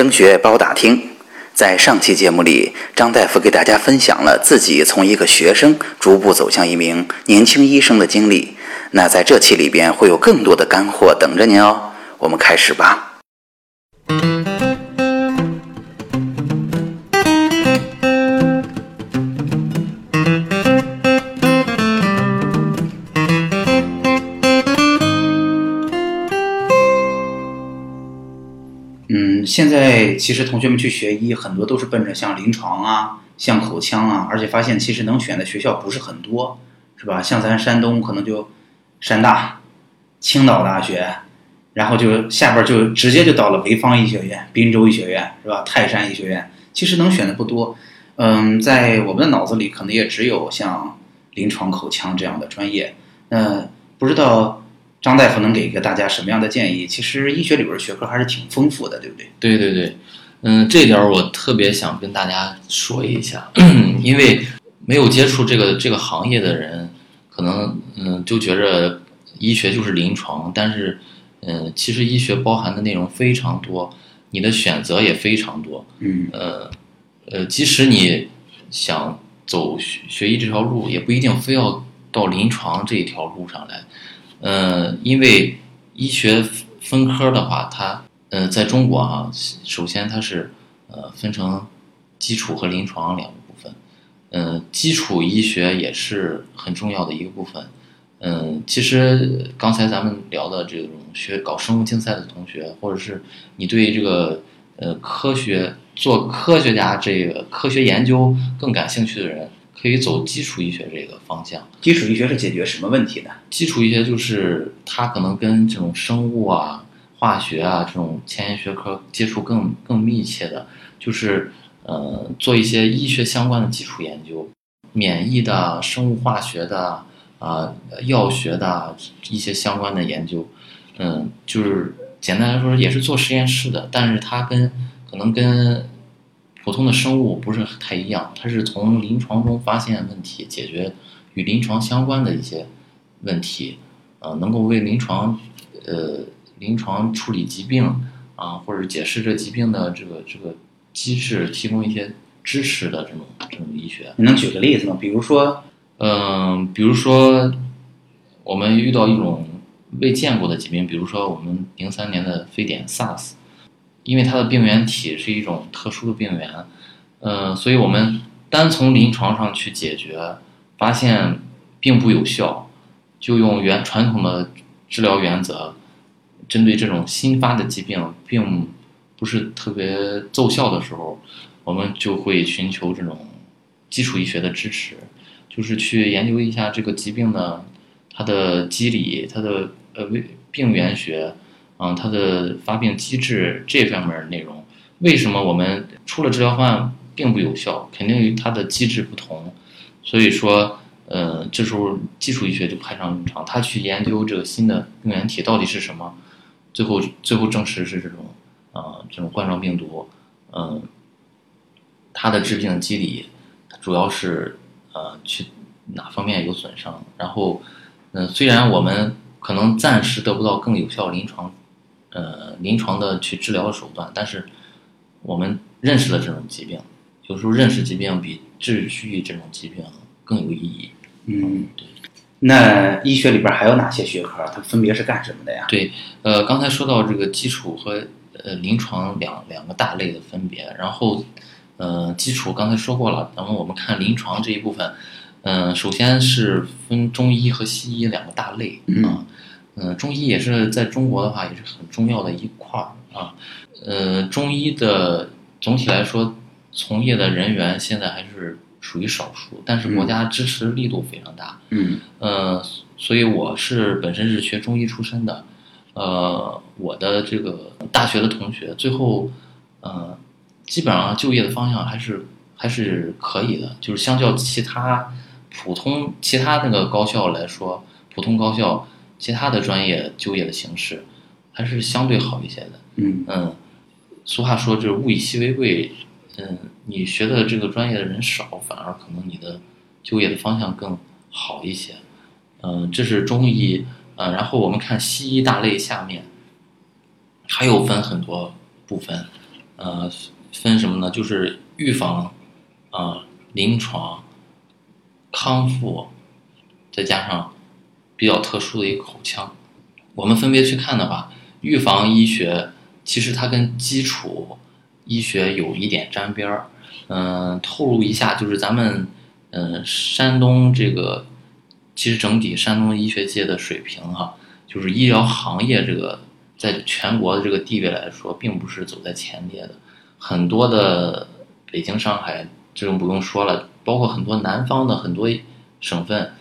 升学包打听，在上期节目里，张大夫给大家分享了自己从一个学生逐步走向一名年轻医生的经历。那在这期里边会有更多的干货等着您哦。我们开始吧。现在其实同学们去学医，很多都是奔着像临床啊、像口腔啊，而且发现其实能选的学校不是很多，是吧？像咱山东可能就山大、青岛大学，然后就下边就直接就到了潍坊医学院、滨州医学院，是吧？泰山医学院，其实能选的不多。嗯，在我们的脑子里，可能也只有像临床口腔这样的专业。那不知道。张大夫能给一个大家什么样的建议？其实医学里边学科还是挺丰富的，对不对？对对对，嗯，这点我特别想跟大家说一下，因为没有接触这个这个行业的人，可能嗯就觉着医学就是临床，但是嗯，其实医学包含的内容非常多，你的选择也非常多，嗯，呃呃，即使你想走学学医这条路，也不一定非要到临床这一条路上来。嗯，因为医学分科的话，它呃，在中国哈，首先它是呃分成基础和临床两个部分。嗯，基础医学也是很重要的一个部分。嗯，其实刚才咱们聊的这种学搞生物竞赛的同学，或者是你对这个呃科学做科学家这个科学研究更感兴趣的人。可以走基础医学这个方向。基础医学是解决什么问题的？基础医学就是它可能跟这种生物啊、化学啊这种前沿学科接触更更密切的，就是呃做一些医学相关的基础研究，免疫的、生物化学的啊、药学的一些相关的研究。嗯，就是简单来说也是做实验室的，但是它跟可能跟。普通的生物不是太一样，它是从临床中发现问题，解决与临床相关的一些问题，呃，能够为临床，呃，临床处理疾病啊，或者解释这疾病的这个这个机制提供一些支持的这种这种医学。你能举个例子吗？比如说，嗯，比如说我们遇到一种未见过的疾病，比如说我们零三年的非典 SARS。因为它的病原体是一种特殊的病原，呃，所以我们单从临床上去解决，发现并不有效，就用原传统的治疗原则，针对这种新发的疾病，并不是特别奏效的时候，我们就会寻求这种基础医学的支持，就是去研究一下这个疾病的它的机理，它的呃病原学。嗯，它的发病机制这方面内容，为什么我们出了治疗方案并不有效？肯定与它的机制不同。所以说，呃，这时候基础医学就派上用场，他去研究这个新的病原体到底是什么，最后最后证实是这种，啊，这种冠状病毒，嗯，它的致病机理主要是呃去哪方面有损伤？然后，嗯，虽然我们可能暂时得不到更有效临床。呃，临床的去治疗的手段，但是我们认识了这种疾病，有时候认识疾病比治愈这种疾病更有意义。嗯，对。那医学里边还有哪些学科？它分别是干什么的呀？对，呃，刚才说到这个基础和呃临床两两个大类的分别，然后呃基础刚才说过了，然后我们看临床这一部分，嗯，首先是分中医和西医两个大类啊。嗯，中医也是在中国的话也是很重要的一块儿啊。呃，中医的总体来说，从业的人员现在还是属于少数，但是国家支持力度非常大。嗯，呃，所以我是本身是学中医出身的，呃，我的这个大学的同学最后，呃，基本上就业的方向还是还是可以的，就是相较其他普通其他那个高校来说，普通高校。其他的专业就业的形式还是相对好一些的。嗯嗯，俗话说就是物以稀为贵。嗯，你学的这个专业的人少，反而可能你的就业的方向更好一些。嗯，这是中医。嗯，然后我们看西医大类下面还有分很多部分。呃，分什么呢？就是预防、啊、临床、康复，再加上比较特殊的一个口腔。我们分别去看的话，预防医学其实它跟基础医学有一点沾边儿。嗯、透露一下，就是咱们嗯、山东这个其实整体山东医学界的水平哈、就是医疗行业这个在全国的这个地位来说，并不是走在前列的。很多的北京、上海这种不用说了，包括很多南方的很多省份，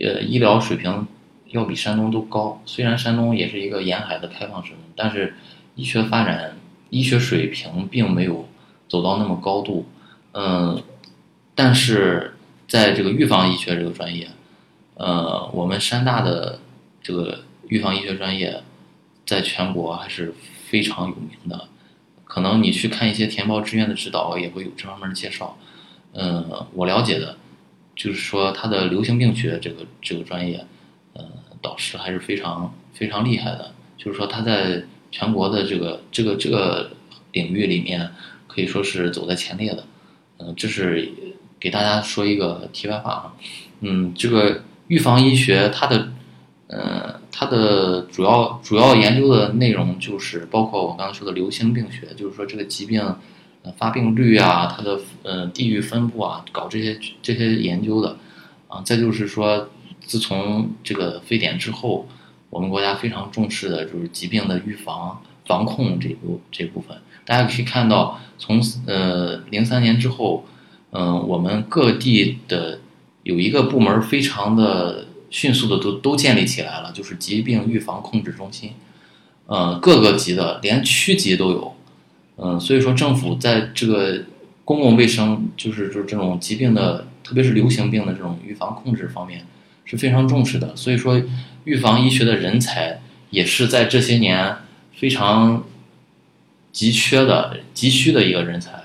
呃，医疗水平要比山东都高。虽然山东也是一个沿海的开放省，但是医学发展、医学水平并没有走到那么高度。嗯，但是在这个预防医学这个专业，呃，我们山大的这个预防医学专业，在全国还是非常有名的。可能你去看一些填报志愿的指导，也会有这方面的介绍。嗯，我了解的，就是说他的流行病学这个这个专业，呃，导师还是非常非常厉害的。就是说他在全国的这个这个这个领域里面，可以说是走在前列的。嗯、这是给大家说一个题外话啊。嗯，这个预防医学它的，呃，它的主要主要研究的内容就是包括我刚才说的流行病学，就是说这个疾病，发病率啊，它的呃地域分布啊，搞这些这些研究的，啊，再就是说，自从这个非典之后，我们国家非常重视的就是疾病的预防防控这部这部分。大家可以看到，从呃零三年之后，嗯、我们各地的有一个部门非常的迅速的都都建立起来了，就是疾病预防控制中心，呃，各个级的连区级都有，嗯、所以说政府在这个公共卫生，就是就是这种疾病的，特别是流行病的这种预防控制方面是非常重视的，所以说预防医学的人才也是在这些年非常急缺的、急需的一个人才。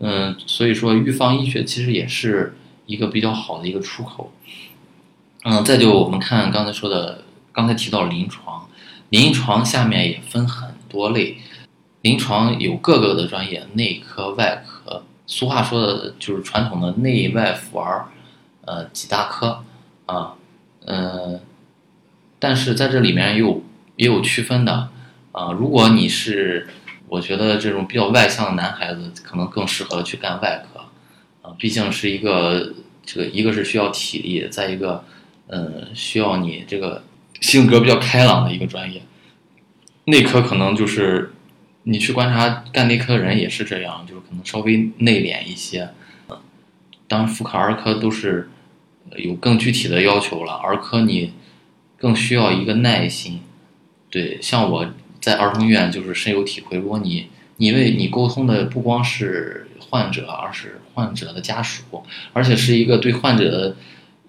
嗯，所以说预防医学其实也是一个比较好的一个出口。嗯，再就我们看刚才说的，刚才提到临床，临床下面也分很多类，临床有各个的专业，内科、外科，俗话说的就是传统的内外妇儿，呃，几大科啊，呃，但是在这里面也有也有区分的啊。如果你是我觉得这种比较外向的男孩子，可能更适合去干外科啊，毕竟是一个这个一个是需要体力，再一个呃需要你这个性格比较开朗的一个专业。内科可能就是你去观察干内科的人也是这样，就是可能稍微内敛一些。当然，妇科、儿科都是有更具体的要求了。儿科你更需要一个耐心。对，像我在儿童医院就是深有体会。如果你你为你沟通的不光是患者，而是患者的家属，而且是一个对患者的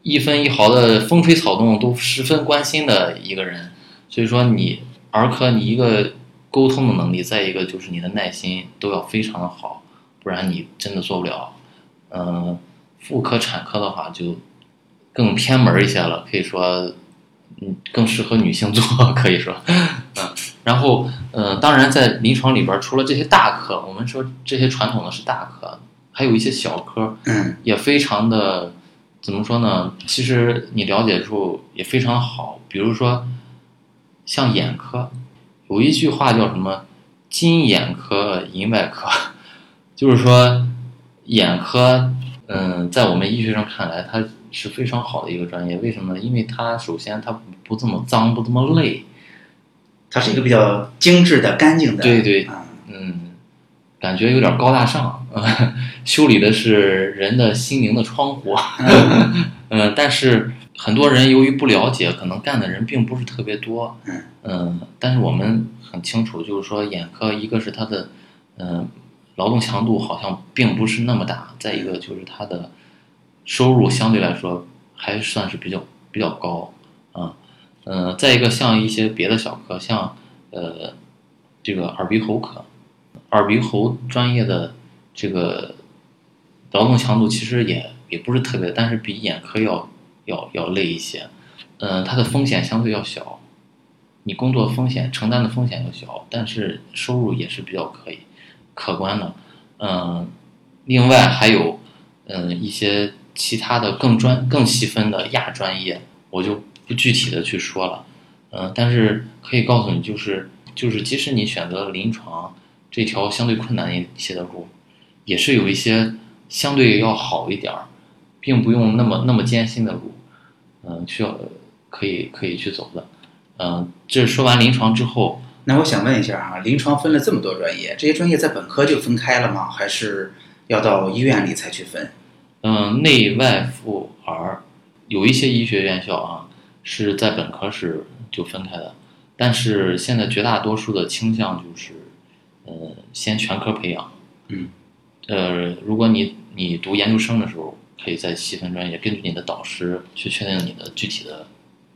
一分一毫的风吹草动都十分关心的一个人，所以说你儿科你一个沟通的能力，再一个就是你的耐心都要非常的好，不然你真的做不了。嗯、妇科、产科的话就更偏门一些了，可以说，嗯，更适合女性做，可以说，嗯，然后，呃，当然在临床里边，除了这些大科，我们说这些传统的是大科，还有一些小科，嗯也非常的怎么说呢？其实你了解之后也非常好，比如说像眼科，有一句话叫什么“金眼科银外科”，就是说眼科，嗯，在我们医学上看来，它是非常好的一个专业。为什么呢？因为它首先它不这么脏，不这么累，它是一个比较精致的、干净的。对对啊，嗯，感觉有点高大上，修理的是人的心灵的窗户。嗯，但是很多人由于不了解，可能干的人并不是特别多。嗯嗯，但是我们很清楚，就是说眼科，一个是它的嗯劳动强度好像并不是那么大，再一个就是它的收入相对来说还算是比较比较高啊。嗯，再一个像一些别的小科，像呃这个耳鼻喉科，耳鼻喉专业的这个劳动强度其实也也不是特别，但是比眼科要要要累一些。嗯，它的风险相对要小，你工作风险承担的风险要小，但是收入也是比较可以。可观的。嗯，另外还有嗯一些其他的更专、更细分的亚专业，我就不具体的去说了。嗯，但是可以告诉你，就是就是，即使你选择了临床这条相对困难一些的路，也是有一些相对要好一点儿，并不用那么那么艰辛的路，嗯，需要可以可以去走的。嗯，这说完临床之后，那我想问一下哈、临床分了这么多专业，这些专业在本科就分开了吗？还是要到医院里才去分？嗯，内外妇儿有一些医学院校啊是在本科是就分开的，但是现在绝大多数的倾向就是，呃，先全科培养。嗯。呃，如果你你读研究生的时候，可以在细分专业，根据你的导师去确定你的具体的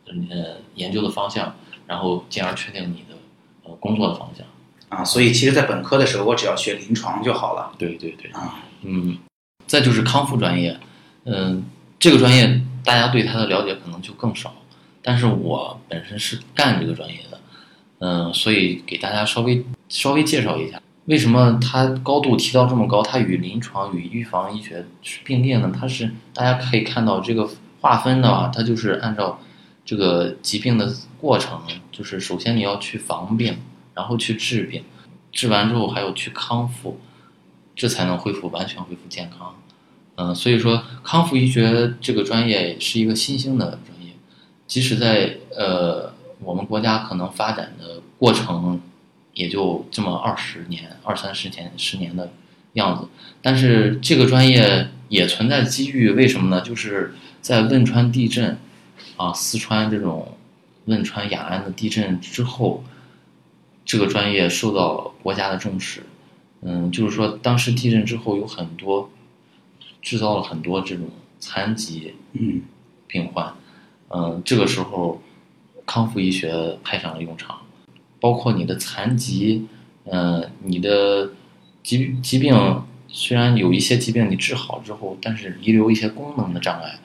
呃研究的方向，然后进而确定你的呃工作的方向。啊，所以其实，在本科的时候，我只要学临床就好了对对对。啊。嗯，再就是康复专业，嗯，这个专业大家对它的了解可能就更少，但是我本身是干这个专业的，嗯，所以给大家稍微稍微介绍一下，为什么它高度提到这么高，它与临床与预防医学是并列呢？它是大家可以看到这个划分的啊，它就是按照这个疾病的过程，就是首先你要去防病，然后去治病，治完之后还要去康复。这才能恢复完全恢复健康。嗯、所以说康复医学这个专业是一个新兴的专业，即使在呃我们国家可能发展的过程也就这么二十年、二三十年、十年的样子，但是这个专业也存在机遇，为什么呢？就是在汶川地震啊，四川这种汶川雅安的地震之后，这个专业受到国家的重视。嗯，就是说，当时地震之后，有很多制造了很多这种残疾嗯病患，嗯，这个时候康复医学派上了用场，包括你的残疾，嗯，你的疾疾病虽然有一些疾病你治好之后，但是遗留一些功能的障碍，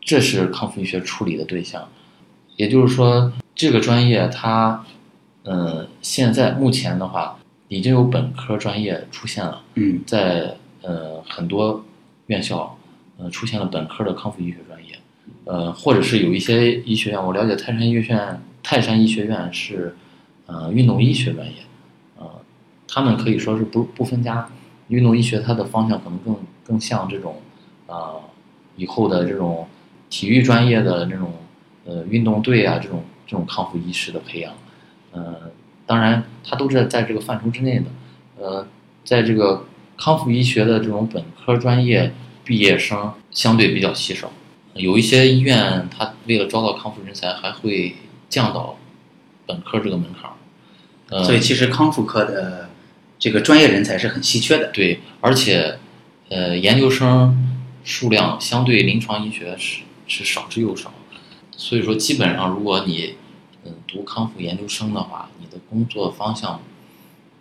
这是康复医学处理的对象。也就是说，这个专业它，嗯，现在目前的话，已经有本科专业出现了。嗯在呃很多院校，呃出现了本科的康复医学专业，呃或者是有一些医学院，我了解泰山医学院，泰山医学院是呃运动医学专业，呃他们可以说是不不分家，运动医学它的方向可能更更像这种呃以后的这种体育专业的这种呃运动队啊这种这种康复医师的培养，呃当然它都是在这个范畴之内的，呃在这个康复医学的这种本科专业毕业生相对比较稀少，有一些医院它为了招到康复人才，还会降到本科这个门槛儿。呃，所以其实康复科的这个专业人才是很稀缺的。对，而且呃，研究生数量相对临床医学是是少之又少，所以说基本上如果你嗯读康复研究生的话，你的工作方向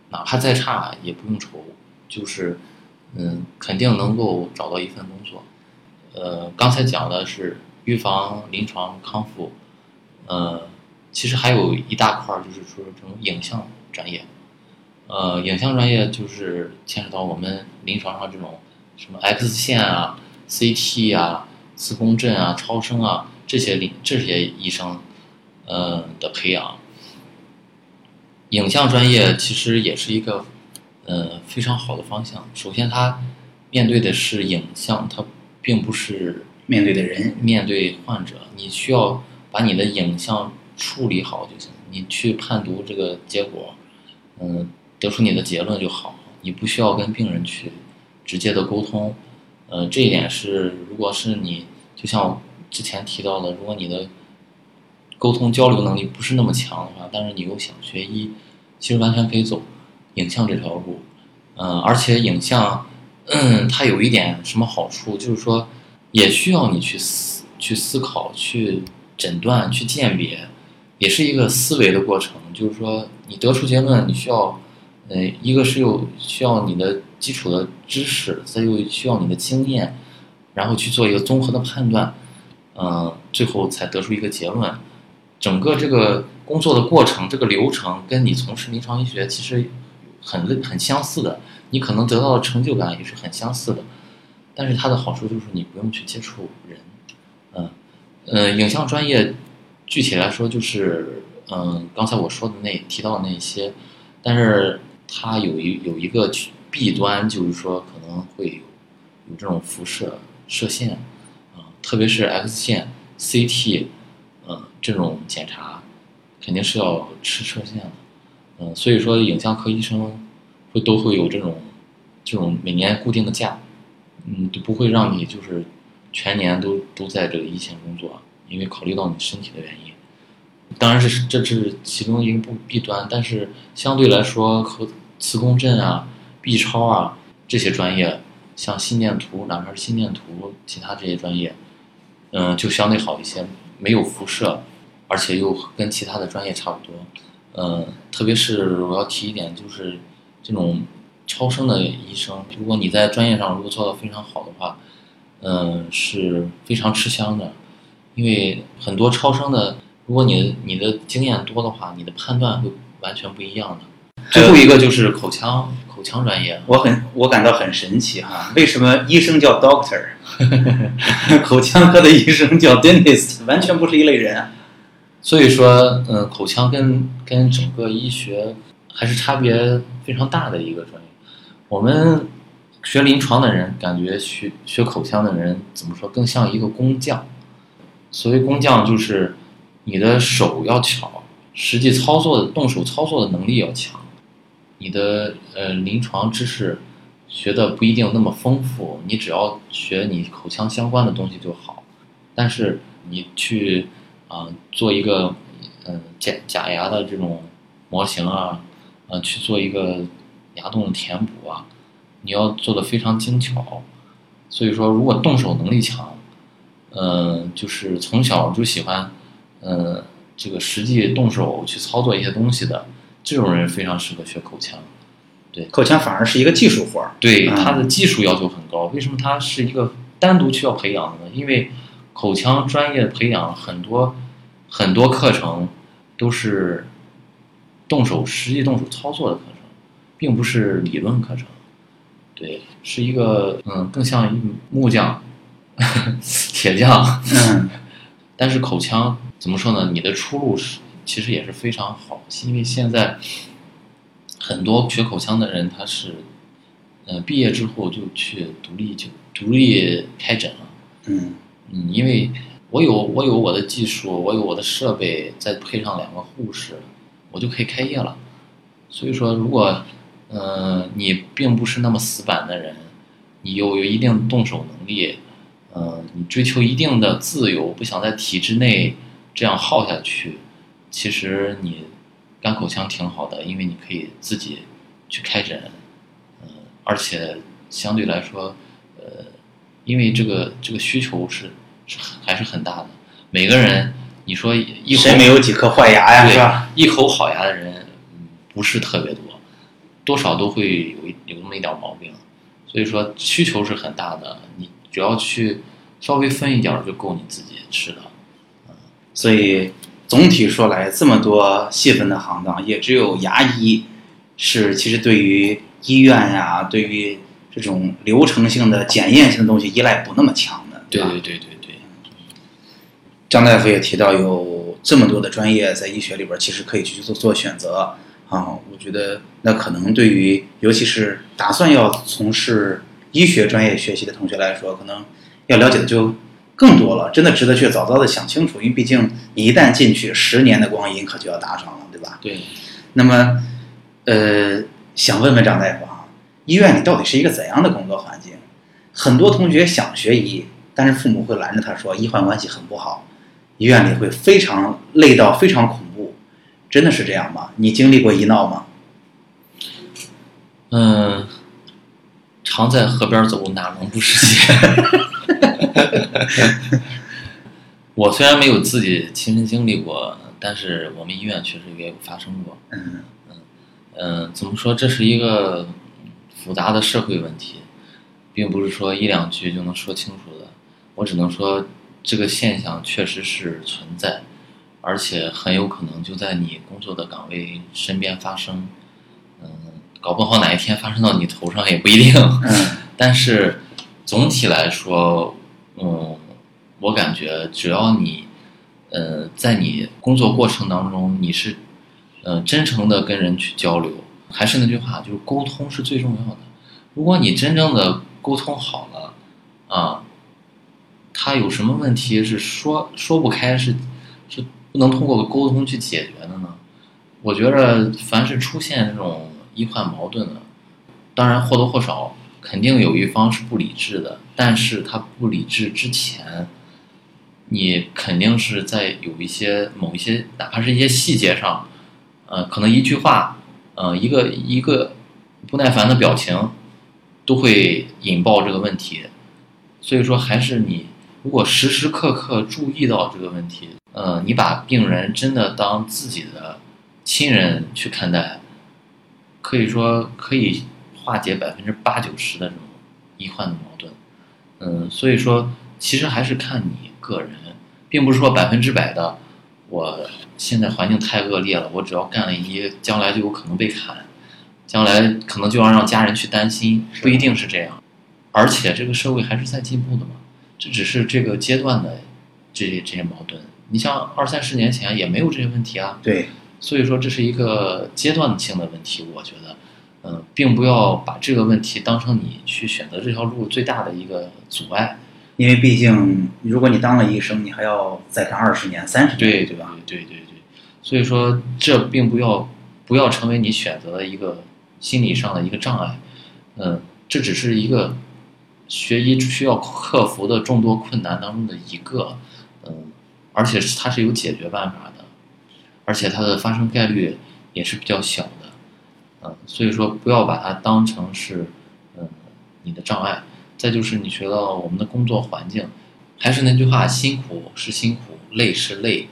哪怕再差也不用愁，就是嗯肯定能够找到一份工作。呃，刚才讲的是预防、临床、康复，呃，其实还有一大块儿就是说这种影像专业。呃，影像专业就是牵扯到我们临床上这种什么 X 线啊、CT 啊、磁共振啊、超声啊这些临这些医生，呃的培养。影像专业其实也是一个呃非常好的方向。首先，它面对的是影像，它并不是面对的人，面对患者，你需要把你的影像处理好就行，你去判读这个结果，嗯，得出你的结论就好，你不需要跟病人去直接的沟通，呃，这一点是，如果是你就像之前提到的，如果你的沟通交流能力不是那么强的话，但是你又想学医，其实完全可以走影像这条路，嗯、而且影像，嗯，它有一点什么好处，就是说。也需要你去思、去思考、去诊断、去鉴别，也是一个思维的过程。就是说，你得出结论，你需要，呃，一个是有需要你的基础的知识，再又需要你的经验，然后去做一个综合的判断，嗯、最后才得出一个结论。整个这个工作的过程，这个流程跟你从事临床医学其实很类很相似的，你可能得到的成就感也是很相似的。但是它的好处就是你不用去接触人，嗯呃，影像专业具体来说就是嗯刚才我说的那提到的那些，但是它有一有一个弊端，就是说可能会有有这种辐射射线啊，特别是 X 线、CT，嗯这种检查肯定是要吃射线的，嗯，所以说影像科医生会都会有这种这种每年固定的假。嗯，都不会让你就是全年都都在这个一线工作，因为考虑到你身体的原因。当然是这是其中一个不弊端，但是相对来说和磁共振啊、B 超啊这些专业，像心电图，哪怕是心电图，其他这些专业，嗯，就相对好一些，没有辐射，而且又跟其他的专业差不多。嗯，特别是我要提一点，就是这种。超声的医生，如果你在专业上如果做的非常好的话，嗯，是非常吃香的，因为很多超声的，如果你你的经验多的话，你的判断会完全不一样的。最后一个就是口腔口腔专业，我很我感到很神奇哈，为什么医生叫 doctor，口腔科的医生叫 dentist，完全不是一类人。啊所以说，嗯，口腔跟跟整个医学还是差别非常大的一个专业。我们学临床的人感觉学学口腔的人怎么说更像一个工匠？所谓工匠就是你的手要巧，实际操作的动手操作的能力要强。你的呃临床知识学的不一定那么丰富，你只要学你口腔相关的东西就好。但是你去啊做一个嗯假假牙的这种模型啊，呃去做一个。牙洞的填补啊，你要做的非常精巧，所以说如果动手能力强，嗯，就是从小就喜欢，嗯，这个实际动手去操作一些东西的这种人非常适合学口腔。对，口腔反而是一个技术活儿。对，它的技术要求很高。为什么它是一个单独需要培养的呢？因为口腔专业培养很多很多课程都是动手实际动手操作的课程。并不是理论课程，对，是一个嗯，更像一木匠、铁匠。嗯，但是口腔怎么说呢？你的出路是其实也是非常好，因为现在很多学口腔的人，他是呃毕业之后就去独立就独立开诊了。嗯嗯，因为我有我有我的技术，我有我的设备，再配上两个护士，我就可以开业了。所以说，如果嗯，你并不是那么死板的人，你又有一定动手能力，嗯，你追求一定的自由，不想在体制内这样耗下去。其实你干口腔挺好的，因为你可以自己去开诊，嗯，而且相对来说，呃，因为这个这个需求是是还是很大的。每个人，你说一口谁没有几颗坏牙呀？是吧？一口好牙的人，嗯，不是特别多。多少都会有有那么一点毛病，所以说需求是很大的。你只要去稍微分一点就够你自己吃的，嗯。所以总体说来，这么多细分的行当，也只有牙医是其实对于医院呀，对于这种流程性的检验性的东西依赖不那么强的。对对对对对。张大夫也提到，有这么多的专业在医学里边，其实可以去做做选择。啊，我觉得那可能对于尤其是打算要从事医学专业学习的同学来说，可能要了解的就更多了，真的值得去早早的想清楚，因为毕竟你一旦进去，十年的光阴可就要搭上了，对吧？对。那么，呃，想问问张大夫啊，医院里到底是一个怎样的工作环境？很多同学想学医，但是父母会拦着他说，医患关系很不好，医院里会非常累到非常恐怖。真的是这样吗？你经历过医闹吗？嗯，常在河边走，哪能不湿鞋？我虽然没有自己亲身经历过，但是我们医院确实也有发生过。嗯嗯嗯，怎么说？这是一个复杂的社会问题，并不是说一两句就能说清楚的。我只能说，这个现象确实是存在。而且很有可能就在你工作的岗位身边发生，嗯，搞不好哪一天发生到你头上也不一定。嗯 但是总体来说，嗯，我感觉只要你，呃，在你工作过程当中，你是，呃，真诚的跟人去交流，还是那句话，就是沟通是最重要的。如果你真正的沟通好了，啊，他有什么问题是说说不开，是是不能通过沟通去解决的呢？我觉着，凡是出现这种医患矛盾的，当然或多或少肯定有一方是不理智的，但是他不理智之前，你肯定是在有一些某一些，哪怕是一些细节上，呃，可能一句话，呃，一个一个不耐烦的表情，都会引爆这个问题。所以说，还是你如果时时刻刻注意到这个问题，呃，你把病人真的当自己的亲人去看待，可以说可以化解百分之八九十的这种医患的矛盾。嗯，所以说其实还是看你个人，并不是说百分之百的，我现在环境太恶劣了，我只要干了一，将来就有可能被砍，将来可能就要让家人去担心，不一定是这样。而且这个社会还是在进步的嘛，这只是这个阶段的这些这些矛盾。你像二三十年前也没有这些问题啊，对，所以说这是一个阶段性的问题，我觉得，嗯、并不要把这个问题当成你去选择这条路最大的一个阻碍。因为毕竟如果你当了医生，你还要再干二十年、三十年，对对吧？？对对对，所以说这并不要不要成为你选择的一个心理上的一个障碍，嗯，这只是一个学医需要克服的众多困难当中的一个，嗯，而且是它是有解决办法的，而且它的发生概率也是比较小的，嗯，所以说不要把它当成是嗯你的障碍。再就是你觉得我们的工作环境，还是那句话，辛苦是辛苦，累是累，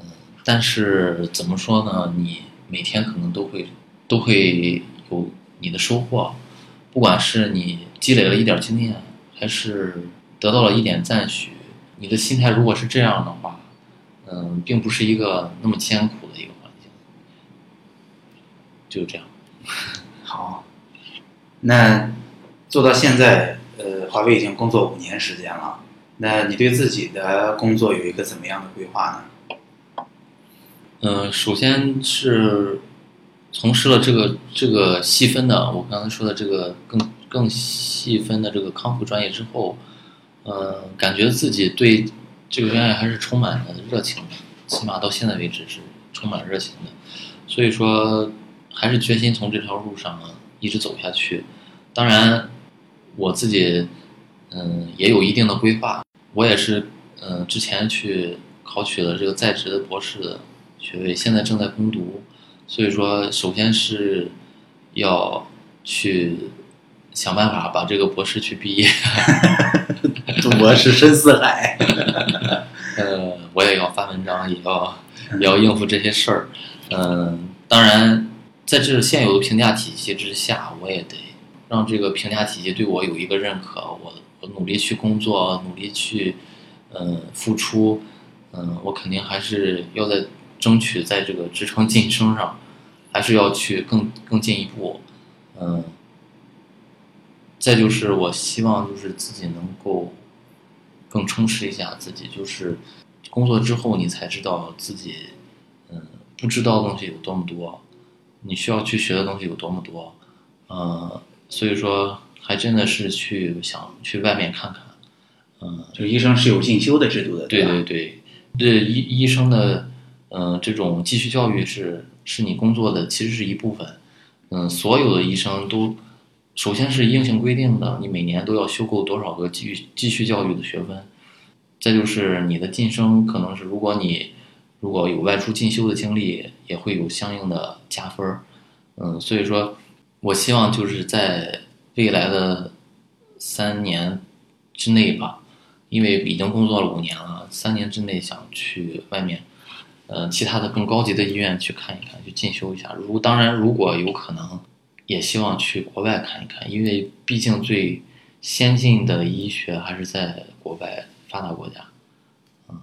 嗯，但是怎么说呢？你每天可能都会都会有你的收获，不管是你积累了一点经验，还是得到了一点赞许，你的心态如果是这样的话，嗯，并不是一个那么艰苦的一个环境，就这样。好，那做到现在，呃，华为已经工作五年时间了。那你对自己的工作有一个怎么样的规划呢？嗯，首先是从事了这个这个细分的，我刚才说的这个更更细分的这个康复专业之后，呃，感觉自己对这个专业还是充满了热情的，起码到现在为止是充满热情的，所以说还是决心从这条路上一直走下去。当然，我自己嗯也有一定的规划，我也是嗯之前去考取了这个在职的博士的学位，现在正在攻读，所以说首先是要去想办法把这个博士去毕业，读博士深似海。呃，我也要发文章，也要也要应付这些事儿，嗯、当然在这现有的评价体系之下，我也得让这个评价体系对我有一个认可，我我努力去工作，努力去嗯、付出，嗯、我肯定还是要在争取在这个职称晋升上，还是要去更更进一步，嗯、再就是我希望就是自己能够更充实一下自己，就是工作之后你才知道自己嗯不知道的东西有多么多，你需要去学的东西有多么多，呃，所以说还真的是去想去外面看看，嗯、就医生是有进修的制度的，对吧？对对，对医医生的，嗯、这种继续教育是是你工作的，其实是一部分。嗯，所有的医生都，首先是硬性规定的，你每年都要修够多少个继续继续教育的学分。再就是你的晋升，可能是如果你如果有外出进修的经历，也会有相应的加分儿。嗯，所以说，我希望就是在未来的三年之内吧，因为已经工作了五年了，三年之内想去外面，呃，其他的更高级的医院去看一看，去进修一下。如当然，如果有可能，也希望去国外看一看，因为毕竟最先进的医学还是在国外发达国家。嗯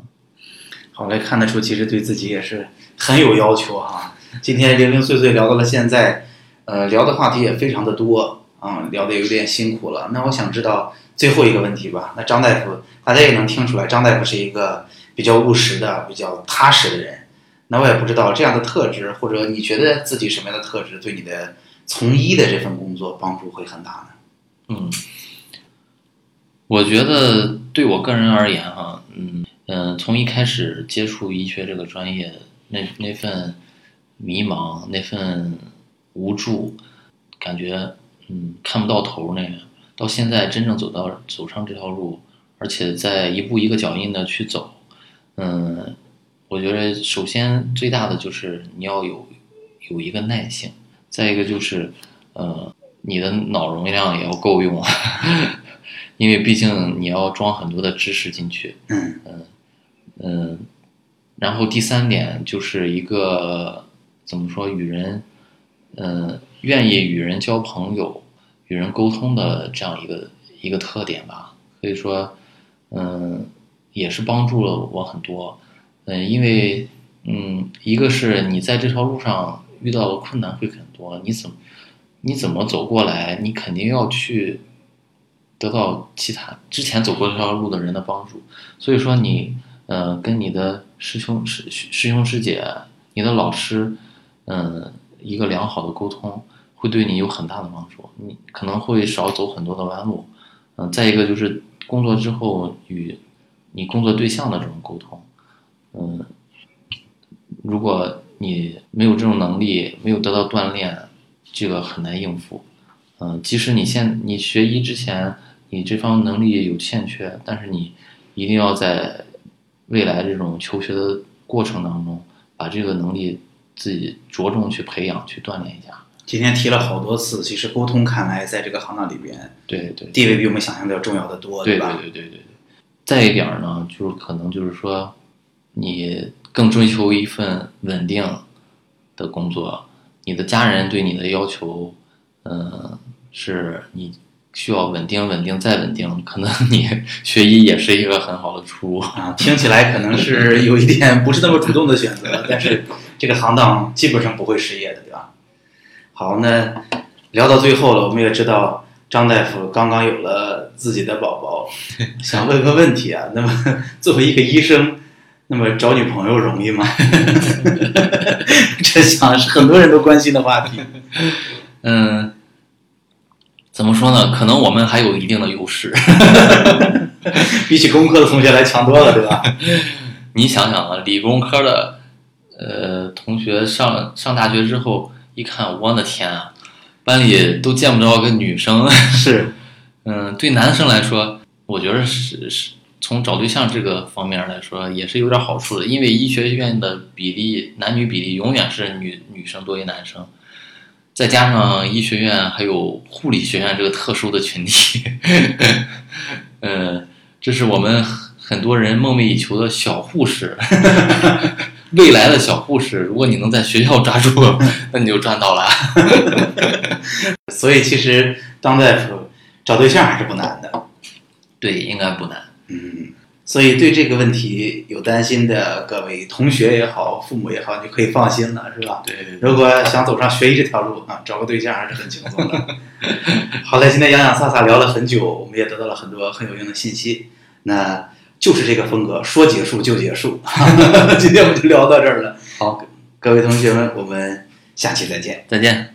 好嘞，看得出其实对自己也是很有要求哈。今天零零碎碎聊到了现在，呃，聊的话题也非常的多啊，聊的有点辛苦了。那我想知道最后一个问题吧。那张大夫，大家也能听出来，张大夫是一个比较务实的、比较踏实的人。那我也不知道这样的特质，或者你觉得自己什么样的特质，对你的从医的这份工作帮助会很大呢？嗯，我觉得对我个人而言，哈，嗯嗯，从一开始接触医学这个专业，那那份迷茫，那份无助，感觉嗯看不到头那个，到现在真正走到走上这条路，而且在一步一个脚印的去走，嗯，我觉得首先最大的就是你要有有一个耐性，再一个就是呃。你的脑容量也要够用，因为毕竟你要装很多的知识进去。嗯嗯嗯，然后第三点就是一个怎么说与人，嗯，愿意与人交朋友、与人沟通的这样一个一个特点吧。所以说，嗯，也是帮助了我很多。嗯，因为嗯，一个是你在这条路上遇到了困难会很多，你怎么？你怎么走过来？你肯定要去得到其他之前走过这条路的人的帮助。所以说，你呃跟你的师兄师师兄师姐、你的老师，嗯，一个良好的沟通会对你有很大的帮助。你可能会少走很多的弯路。嗯，再一个就是工作之后与你工作对象的这种沟通。嗯，如果你没有这种能力，没有得到锻炼。这个很难应付，嗯，即使你现你学医之前，你这方能力有欠缺，但是你一定要在未来这种求学的过程当中，把这个能力自己着重去培养、去锻炼一下。今天提了好多次，其实沟通看来在这个行当里边，对对，地位比我们想象的要重要的多，对吧？对对对对对。再一点呢，就是可能就是说，你更追求一份稳定的工作。你的家人对你的要求，嗯，是你需要稳定、稳定再稳定。可能你学医也是一个很好的出路啊。听起来可能是有一点不是那么主动的选择，但是这个行当基本上不会失业的，对吧？好，那聊到最后了，我们也知道张大夫刚刚有了自己的宝宝，想问个问题啊。那么作为一个医生。那么找女朋友容易吗？这想是很多人都关心的话题。嗯，怎么说呢？可能我们还有一定的优势，比起工科的同学来强多了，对吧？你想想啊，理工科的呃同学上上大学之后，一看，我的天啊，班里都见不着个女生。是，嗯，对男生来说，我觉得是是。从找对象这个方面来说，也是有点好处的，因为医学院的比例男女比例永远是女女生多于男生，再加上医学院还有护理学院这个特殊的群体，嗯，这是我们很多人梦寐以求的小护士，未来的小护士，如果你能在学校抓住，那你就赚到了。所以其实当大夫找对象还是不难的，对，应该不难。嗯，所以对这个问题有担心的各位同学也好，父母也好，你可以放心了，是吧？对。如果想走上学医这条路啊，找个对象还是很轻松的。好嘞，今天洋洋洒洒聊了很久，我们也得到了很多很有用的信息。那就是这个风格，说结束就结束。今天我们就聊到这儿了。好，各位同学们，我们下期再见。再见。